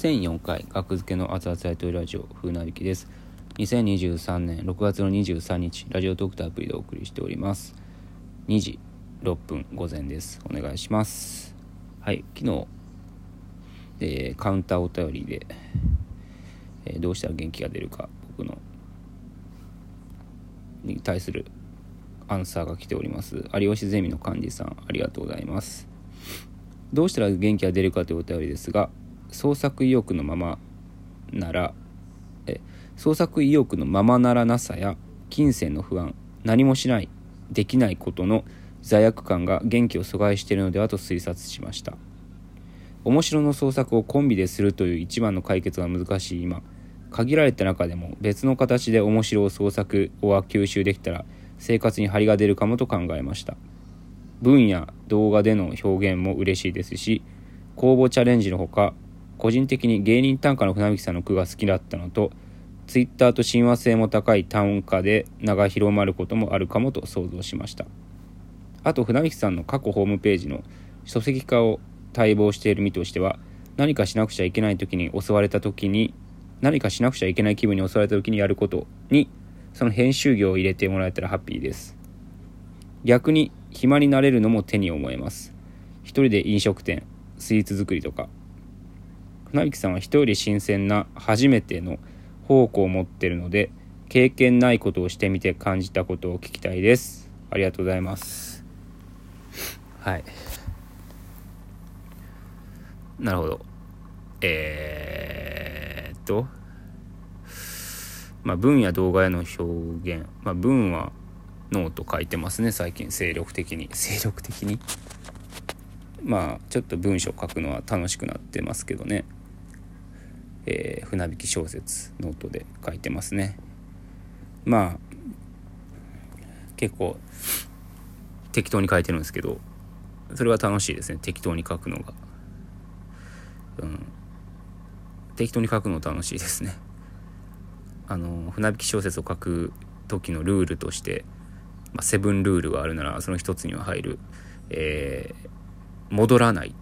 1004回学付けの熱々やとりラジオ風なびきです。2023年6月の23日ラジオトークとアプリでお送りしております。2時6分午前です。お願いします。はい昨日、えー、カウンターお便りで、えー、どうしたら元気が出るか僕のに対するアンサーが来ております。有吉ゼミの幹事さんありがとうございます。どうしたら元気が出るかというお便りですが創作意欲のままならえ創作意欲のままならなさや金銭の不安何もしないできないことの罪悪感が元気を阻害しているのではと推察しました。面白の創作をコンビでするという一番の解決が難しい今限られた中でも別の形で面白を創作を吸収できたら生活に張りが出るかもと考えました。文や動画での表現も嬉しいですし公募チャレンジのほか個人的に芸人短歌の船引さんの句が好きだったのとツイッターと親和性も高い短歌で名が広まることもあるかもと想像しました。あと船引さんの過去ホームページの書籍化を待望している身としては何かしなくちゃいけない時に襲われた時に何かしなくちゃいけない気分に襲われた時にやることにその編集業を入れてもらえたらハッピーです。逆に暇になれるのも手に思えます。一人で飲食店スイーツ作りとか船引さんは人より新鮮な初めての方向を持ってるので経験ないことをしてみて感じたことを聞きたいです。ありがとうございます。はい。なるほど。えー、っと。まあ文や動画への表現。まあ文はノート書いてますね最近。精力的に。精力的に？まあちょっと文章書くのは楽しくなってますけどねえー、船引き小説ノートで書いてますね。まあ結構適当に書いてるんですけどそれは楽しいですね。適当に書くのが。うん。適当に書くの楽しいですね。あの船引き小説を書く時のルールとしてまあ、セブンルールがあるならその一つには入る、えー、戻らない。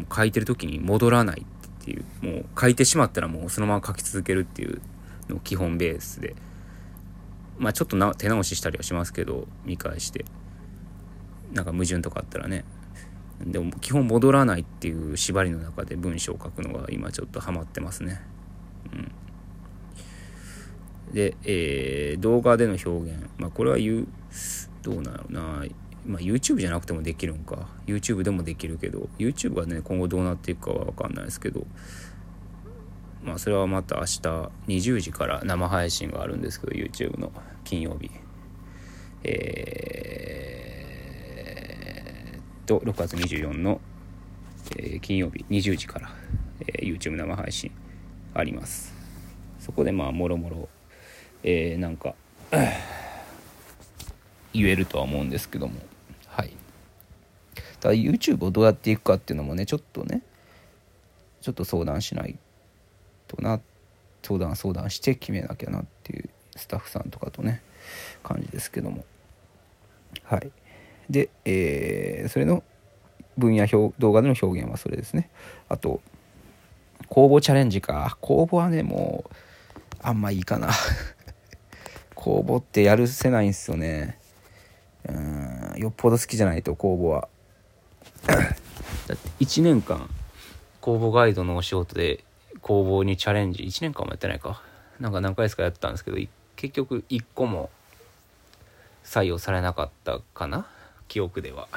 もう書いてる時に戻らないっていうもう書いてしまったらもうそのまま書き続けるっていうの基本ベースで。まあちょっとな手直ししたりはしますけど見返して。なんか矛盾とかあったらね。でも基本戻らないっていう縛りの中で文章を書くのが今ちょっとハマってますね。うん。で、えー、動画での表現。まあ、これは言う、どうなのな。まあ、YouTube じゃなくてもできるんか。YouTube でもできるけど、YouTube はね、今後どうなっていくかはわかんないですけど、まあ、それはまた明日20時から生配信があるんですけど、YouTube の。金曜日。えー、と、6月24の、えー、金曜日。20時から、えー、YouTube 生配信あります。そこでまあ、もろもろ。えー、なんか言えるとは思うんですけども。はい。ただ YouTube をどうやっていくかっていうのもねちょっとねちょっと相談しないとな相談相談して決めなきゃなっていうスタッフさんとかとね感じですけども。はい。で、えー、それの分野表動画での表現はそれですね。あと公募チャレンジか。公募はねもうあんまいいかな。公募ってやるせないんですよねうんよっぽど好きじゃないと公募は。だって1年間公募ガイドのお仕事で公募にチャレンジ。1年間もやってないか。なんか何回ですかやったんですけど結局1個も採用されなかったかな？記憶では。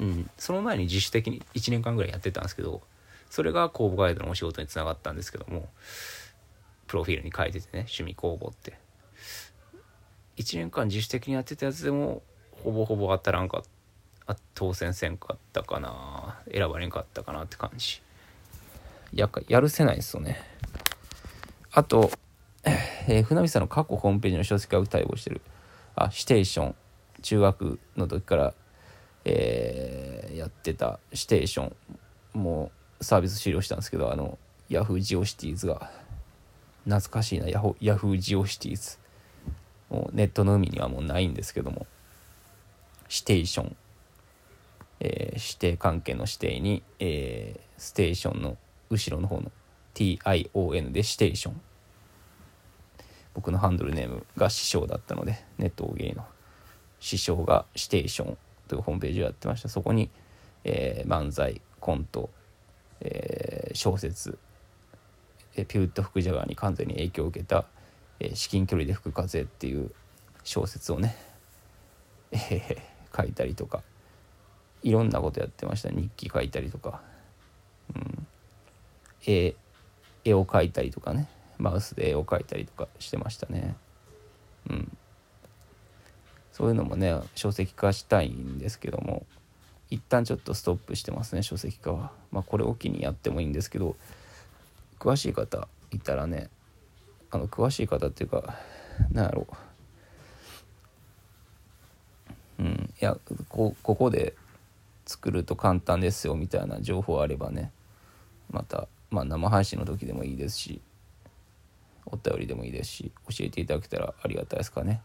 うん。その前に自主的に1年間ぐらいやってたんですけどそれが公募ガイドのお仕事につながったんですけどもプロフィールに書いててね趣味公募って。1年間自主的にやってたやつでもほぼほぼ当たらんかった当選せんかったかな選ばれんかったかなって感じ。ややるせないですよね。あと、えー、船見さんの過去ホームページの書籍が対応してる。あステーション。中学の時から、えー、やってたステーション。もうサービス終了したんですけどあのヤフージオシティーズが。懐かしいなヤホヤフージオシティーズもうネットの海にはもうないんですけども。シテーション。えー、指定関係の指定に、えー、ステーションの後ろの方の TION でステーション。僕のハンドルネームが師匠だったのでネット芸の。師匠がステーションというホームページをやってました。そこに、えー、漫才コント、えー、小説、えー、ピューッと吹くジャガーに完全に影響を受けた「えー、至近距離で吹く風」っていう小説をね、えー、書いたりとかいろんなことやってました。日記書いたりとか、うん、絵絵を描いたりとかねマウスで絵を描いたりとかしてましたね。うん。そういうのもね書籍化したいんですけども一旦ちょっとストップしてますね書籍化は。まあこれを機にやってもいいんですけど詳しい方いたらねあの詳しい方っていうか何やろ。ううんいやこここで作ると簡単ですよみたいな情報あればねまたまあ生配信の時でもいいですしお便りでもいいですし教えていただけたらありがたいですかね。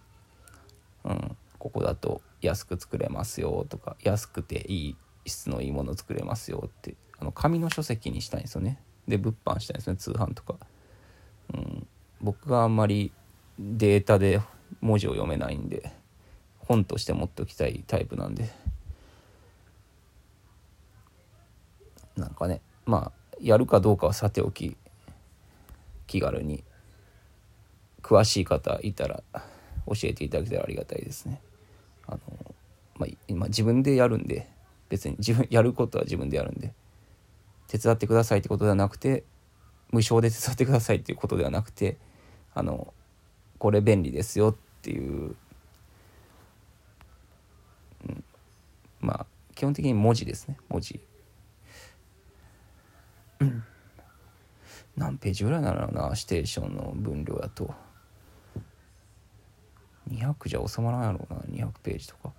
うんここだと安く作れますよとか安くていい質のいいもの作れますよってあの紙の書籍にしたいんですよね。で物販したいんですね通販とか、僕があんまりデータで文字を読めないんで本として持っておきたいタイプなんでなんかねまあやるかどうかはさておき気軽に詳しい方いたら教えていただけたらありがたいですね。あのまあ、今自分でやるんで別に自分やることは自分でやるんで手伝ってくださいってことではなくて無償で手伝ってくださいっていうことではなくてあのこれ便利ですよっていう、うん、まあ基本的に文字ですね文字、うん、何ページぐらいなのなステーションの分量やと。200じゃ収まらんやろうな200ページとか。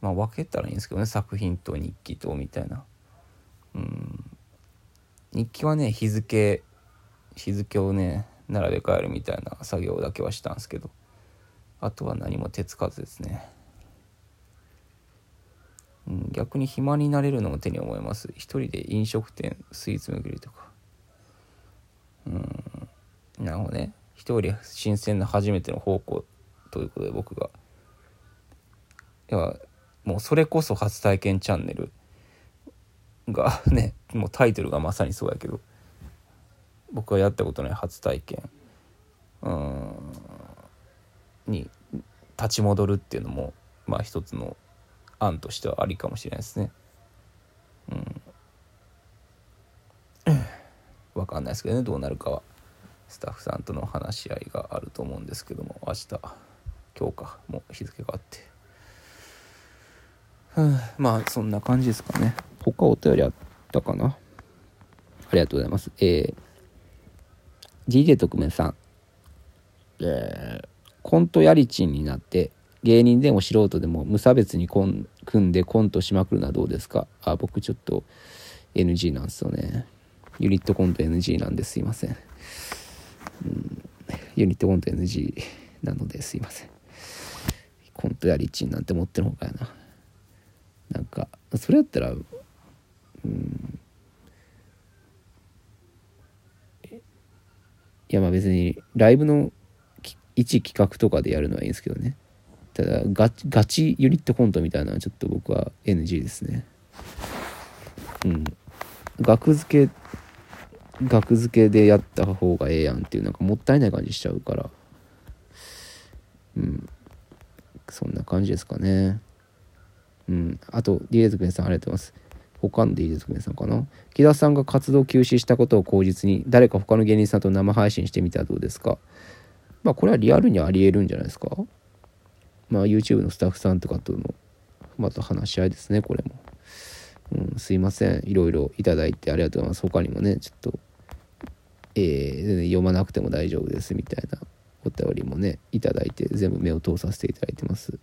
まあ分けたらいいんですけどね作品と日記とみたいな。うん。日記はね日付日付をね並べ替えるみたいな作業だけはしたんですけど。あとは何も手つかずですね、うん、逆に暇になれるのも手に思います。一人で飲食店スイーツ巡りとか。うんなるほどね。一人新鮮な初めての方向ということで僕が。いやもうそれこそ初体験チャンネルがねもうタイトルがまさにそうやけど。僕がやったことない初体験。うん。に立ち戻るっていうのもまあ一つの案としてはありかもしれないですね。うん。わかんないですけどねどうなるかは。スタッフさんとの話し合いがあると思うんですけども明日。今日かもう日付があって、まあそんな感じですかね。他お便りあったかな？ありがとうございます。えー、DJ 特命さん。えー、コントやりちんになって芸人でも素人でも無差別にコン組んでコントしまくるのはどうですか？あ僕ちょっと NG なんですよね。ユニットコント NG なんですいません、うん、ユニットコント NG なのですいません。コントやりちんなんて持ってるほかやな。なんかそれやったらうんいやまあ別にライブの一企画とかでやるのはいいんですけどねただガチガチユニットコントみたいなのはちょっと僕は NG ですねうん額付け額付けでやった方がええやんっていうなんかもったいない感じしちゃうからうんそんな感じですかね。うん。あと、ディレーズクメさんありがとうございます。他のディレーズクメさんかな？木田さんが活動休止したことを口実に、誰か他の芸人さんと生配信してみたらどうですか？まあ、これはリアルにありえるんじゃないですか？まあ、YouTube のスタッフさんとかとの、また話し合いですね、これも。うん、すいません。いろいろいただいてありがとうございます。他にもね、ちょっと、えー、読まなくても大丈夫ですみたいなお便りもねいただいて全部目を通させていただいてます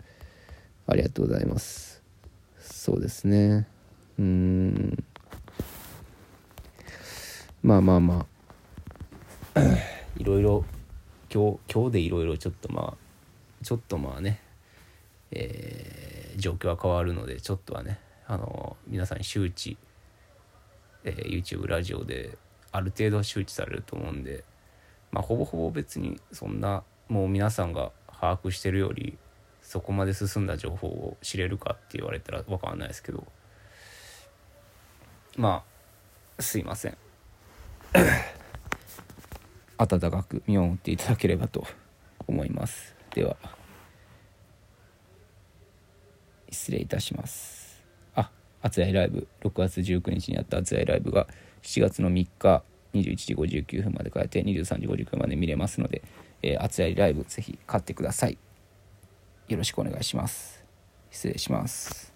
ありがとうございますそうですねまあまあまあ。いろいろ今日今日でいろいろちょっとまあちょっとまあねえー、状況は変わるのでちょっとはねあの皆さん周知、えー、YouTube ラジオである程度は周知されると思うんでまあほぼほぼ別にそんなもう皆さんが把握してるよりそこまで進んだ情報を知れるかって言われたら分かんないですけどまあすいません。温かく見守っていただければと思います。では失礼いたします。あ熱いライブ6月19日にやった熱いライブが7月の3日21時59分まで変えて23時59分まで見れますので、えー、熱いライブぜひ買ってください。よろしくお願いします。失礼します。